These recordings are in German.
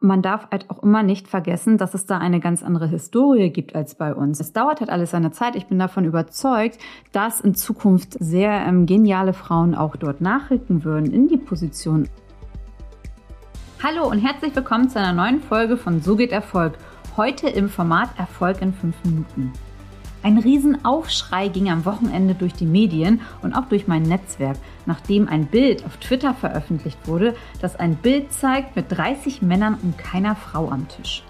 man darf halt auch immer nicht vergessen, dass es da eine ganz andere Historie gibt als bei uns. Es dauert halt alles seine Zeit. Ich bin davon überzeugt, dass in Zukunft sehr ähm, geniale Frauen auch dort nachrücken würden in die Position. Hallo und herzlich willkommen zu einer neuen Folge von So geht Erfolg. Heute im Format Erfolg in fünf Minuten. Ein Riesenaufschrei ging am Wochenende durch die Medien und auch durch mein Netzwerk, nachdem ein Bild auf Twitter veröffentlicht wurde, das ein Bild zeigt mit 30 Männern und keiner Frau am Tisch.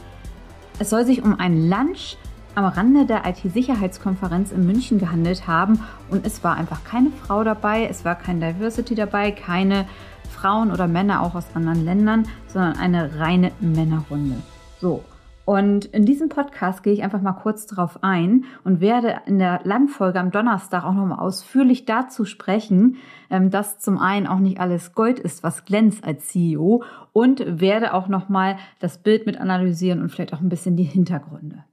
Es soll sich um ein Lunch am Rande der IT-Sicherheitskonferenz in München gehandelt haben und es war einfach keine Frau dabei, es war kein Diversity dabei, keine Frauen oder Männer auch aus anderen Ländern, sondern eine reine Männerrunde. So, und in diesem Podcast gehe ich einfach mal kurz darauf ein und werde in der Langfolge am Donnerstag auch nochmal ausführlich dazu sprechen, ähm, dass zum einen auch nicht alles Gold ist, was glänzt als CEO und werde auch nochmal das Bild mit analysieren und vielleicht auch ein bisschen die Hintergründe.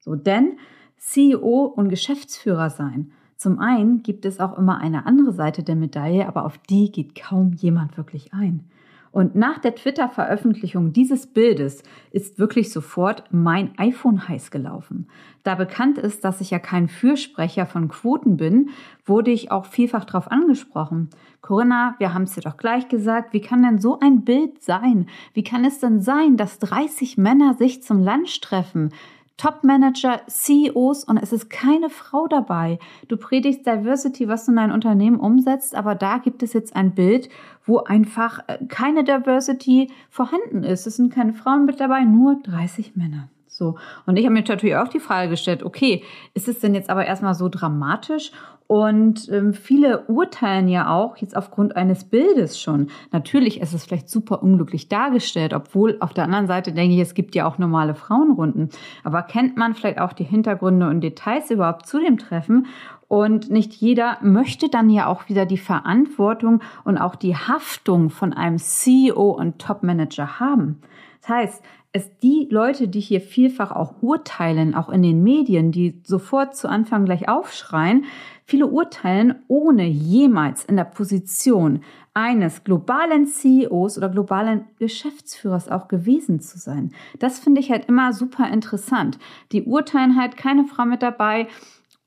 So, denn CEO und Geschäftsführer sein. Zum einen gibt es auch immer eine andere Seite der Medaille, aber auf die geht kaum jemand wirklich ein. Und nach der Twitter-Veröffentlichung dieses Bildes ist wirklich sofort mein iPhone heiß gelaufen. Da bekannt ist, dass ich ja kein Fürsprecher von Quoten bin, wurde ich auch vielfach darauf angesprochen. Corinna, wir haben es dir doch gleich gesagt, wie kann denn so ein Bild sein? Wie kann es denn sein, dass 30 Männer sich zum Lunch treffen? Top-Manager, CEOs und es ist keine Frau dabei. Du predigst Diversity, was du in dein Unternehmen umsetzt, aber da gibt es jetzt ein Bild, wo einfach äh, keine Diversity vorhanden ist. Es sind keine Frauen mit dabei, nur 30 Männer. So. Und ich habe mir natürlich auch die Frage gestellt, okay, ist es denn jetzt aber erstmal so dramatisch? Und ähm, viele urteilen ja auch jetzt aufgrund eines Bildes schon. Natürlich ist es vielleicht super unglücklich dargestellt, obwohl auf der anderen Seite denke ich, es gibt ja auch normale Frauenrunden. Aber kennt man vielleicht auch die Hintergründe und Details überhaupt zu dem Treffen? Und nicht jeder möchte dann ja auch wieder die Verantwortung und auch die Haftung von einem CEO und Topmanager haben. Das heißt, es die Leute, die hier vielfach auch urteilen, auch in den Medien, die sofort zu Anfang gleich aufschreien, viele urteilen, ohne jemals in der Position eines globalen CEOs oder globalen Geschäftsführers auch gewesen zu sein. Das finde ich halt immer super interessant. Die urteilen halt keine Frau mit dabei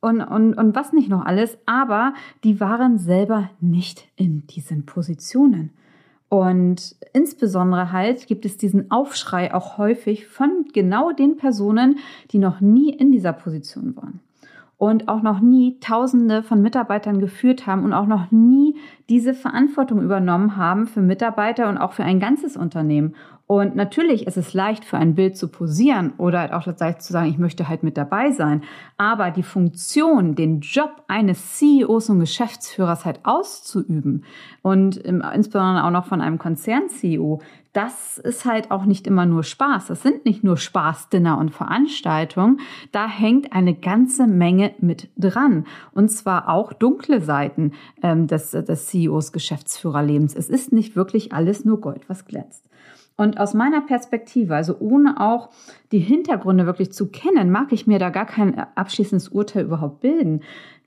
und, und, und was nicht noch alles, aber die waren selber nicht in diesen Positionen. Und insbesondere halt gibt es diesen Aufschrei auch häufig von genau den Personen, die noch nie in dieser Position waren. Und auch noch nie Tausende von Mitarbeitern geführt haben und auch noch nie diese Verantwortung übernommen haben für Mitarbeiter und auch für ein ganzes Unternehmen. Und natürlich ist es leicht für ein Bild zu posieren oder halt auch leicht zu sagen, ich möchte halt mit dabei sein. Aber die Funktion, den Job eines CEOs und Geschäftsführers halt auszuüben und insbesondere auch noch von einem Konzern-CEO, das ist halt auch nicht immer nur Spaß. Das sind nicht nur Spaßdinner und Veranstaltungen. Da hängt eine ganze Menge mit dran. Und zwar auch dunkle Seiten ähm, des, des CEOs Geschäftsführerlebens. Es ist nicht wirklich alles nur Gold, was glänzt. Und aus meiner Perspektive, also ohne auch die Hintergründe wirklich zu kennen, mag ich mir da gar kein abschließendes Urteil überhaupt bilden.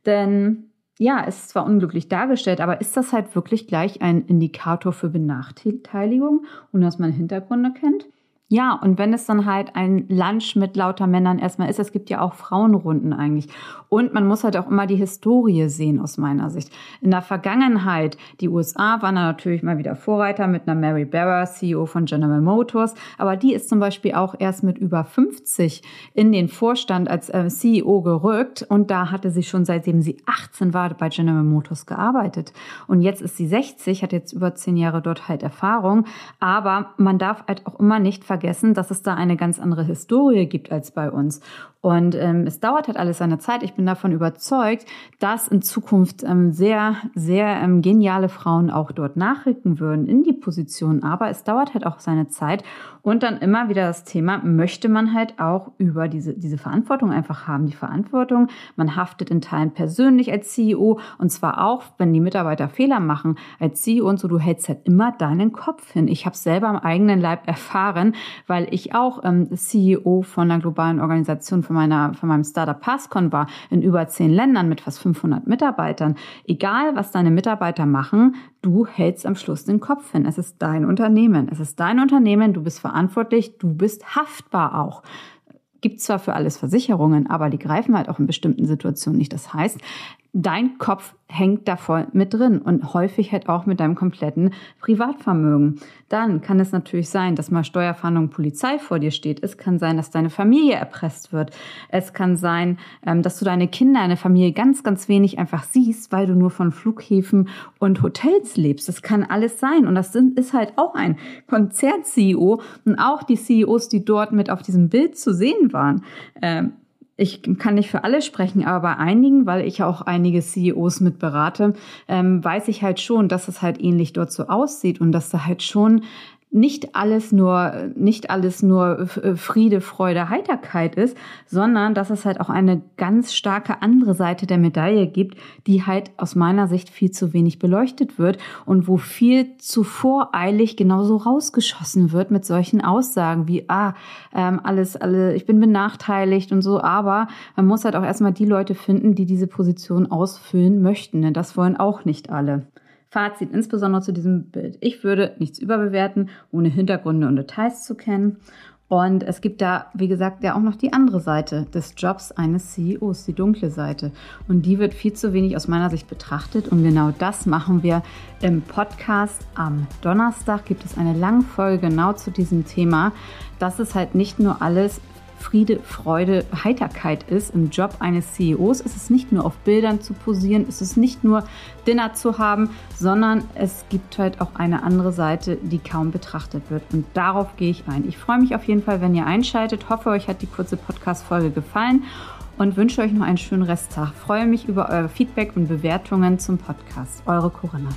Denn ja, es ist zwar unglücklich dargestellt, aber ist das halt wirklich gleich ein Indikator für Benachteiligung, ohne dass man Hintergründe kennt? Ja, und wenn es dann halt ein Lunch mit lauter Männern erstmal ist, es gibt ja auch Frauenrunden eigentlich. Und man muss halt auch immer die Historie sehen aus meiner Sicht. In der Vergangenheit, die USA waren da natürlich mal wieder Vorreiter mit einer Mary Barra, CEO von General Motors. Aber die ist zum Beispiel auch erst mit über 50 in den Vorstand als äh, CEO gerückt. Und da hatte sie schon seitdem sie 18 war bei General Motors gearbeitet. Und jetzt ist sie 60, hat jetzt über 10 Jahre dort halt Erfahrung. Aber man darf halt auch immer nicht vergessen, vergessen, dass es da eine ganz andere Historie gibt als bei uns. Und ähm, es dauert halt alles seine Zeit. Ich bin davon überzeugt, dass in Zukunft ähm, sehr, sehr ähm, geniale Frauen auch dort nachrücken würden in die Position. Aber es dauert halt auch seine Zeit. Und dann immer wieder das Thema, möchte man halt auch über diese, diese Verantwortung einfach haben. Die Verantwortung, man haftet in Teilen persönlich als CEO und zwar auch, wenn die Mitarbeiter Fehler machen als CEO und so, du hältst halt immer deinen Kopf hin. Ich habe selber am eigenen Leib erfahren, weil ich auch ähm, CEO von einer globalen Organisation von meiner, von meinem Startup Passcon war, in über zehn Ländern mit fast 500 Mitarbeitern. Egal, was deine Mitarbeiter machen, du hältst am Schluss den Kopf hin. Es ist dein Unternehmen. Es ist dein Unternehmen. Du bist verantwortlich. Du bist haftbar auch gibt zwar für alles Versicherungen, aber die greifen halt auch in bestimmten Situationen nicht. Das heißt, dein Kopf hängt da voll mit drin und häufig halt auch mit deinem kompletten Privatvermögen. Dann kann es natürlich sein, dass mal Steuerfahndung Polizei vor dir steht. Es kann sein, dass deine Familie erpresst wird. Es kann sein, ähm, dass du deine Kinder, deine Familie ganz, ganz wenig einfach siehst, weil du nur von Flughäfen und Hotels lebst. Das kann alles sein. Und das ist halt auch ein Konzert-CEO und auch die CEOs, die dort mit auf diesem Bild zu sehen waren ähm, ich kann nicht für alle sprechen, aber bei einigen, weil ich auch einige CEOs mit berate, ähm, weiß ich halt schon, dass es halt ähnlich dort so aussieht und dass da halt schon nicht alles nur, nicht alles nur äh, Friede, Freude, Heiterkeit ist, sondern dass es halt auch eine ganz starke andere Seite der Medaille gibt, die halt aus meiner Sicht viel zu wenig beleuchtet wird und wo viel zu voreilig genauso rausgeschossen wird mit solchen Aussagen wie, ah, ähm, alles, alle, ich bin benachteiligt und so, aber man muss halt auch erstmal die Leute finden, die diese Position ausfüllen möchten, denn das wollen auch nicht alle. Fazit insbesondere zu diesem Bild. Ich würde nichts überbewerten, ohne Hintergründe und Details zu kennen. Und es gibt da, wie gesagt, ja auch noch die andere Seite des Jobs eines CEOs, die dunkle Seite. Und die wird viel zu wenig aus meiner Sicht betrachtet. Und genau das machen wir im Podcast. Am Donnerstag gibt es eine lange Folge genau zu diesem Thema. Das ist halt nicht nur alles Friede, Freude, Heiterkeit ist im Job eines CEOs. Es ist nicht nur auf Bildern zu posieren, es ist nicht nur Dinner zu haben, sondern es gibt halt auch eine andere Seite, die kaum betrachtet wird. Und darauf gehe ich ein. Ich freue mich auf jeden Fall, wenn ihr einschaltet. Hoffe, euch hat die kurze Podcast-Folge gefallen und wünsche euch noch einen schönen Resttag. Freue mich über euer Feedback und Bewertungen zum Podcast. Eure Corinna.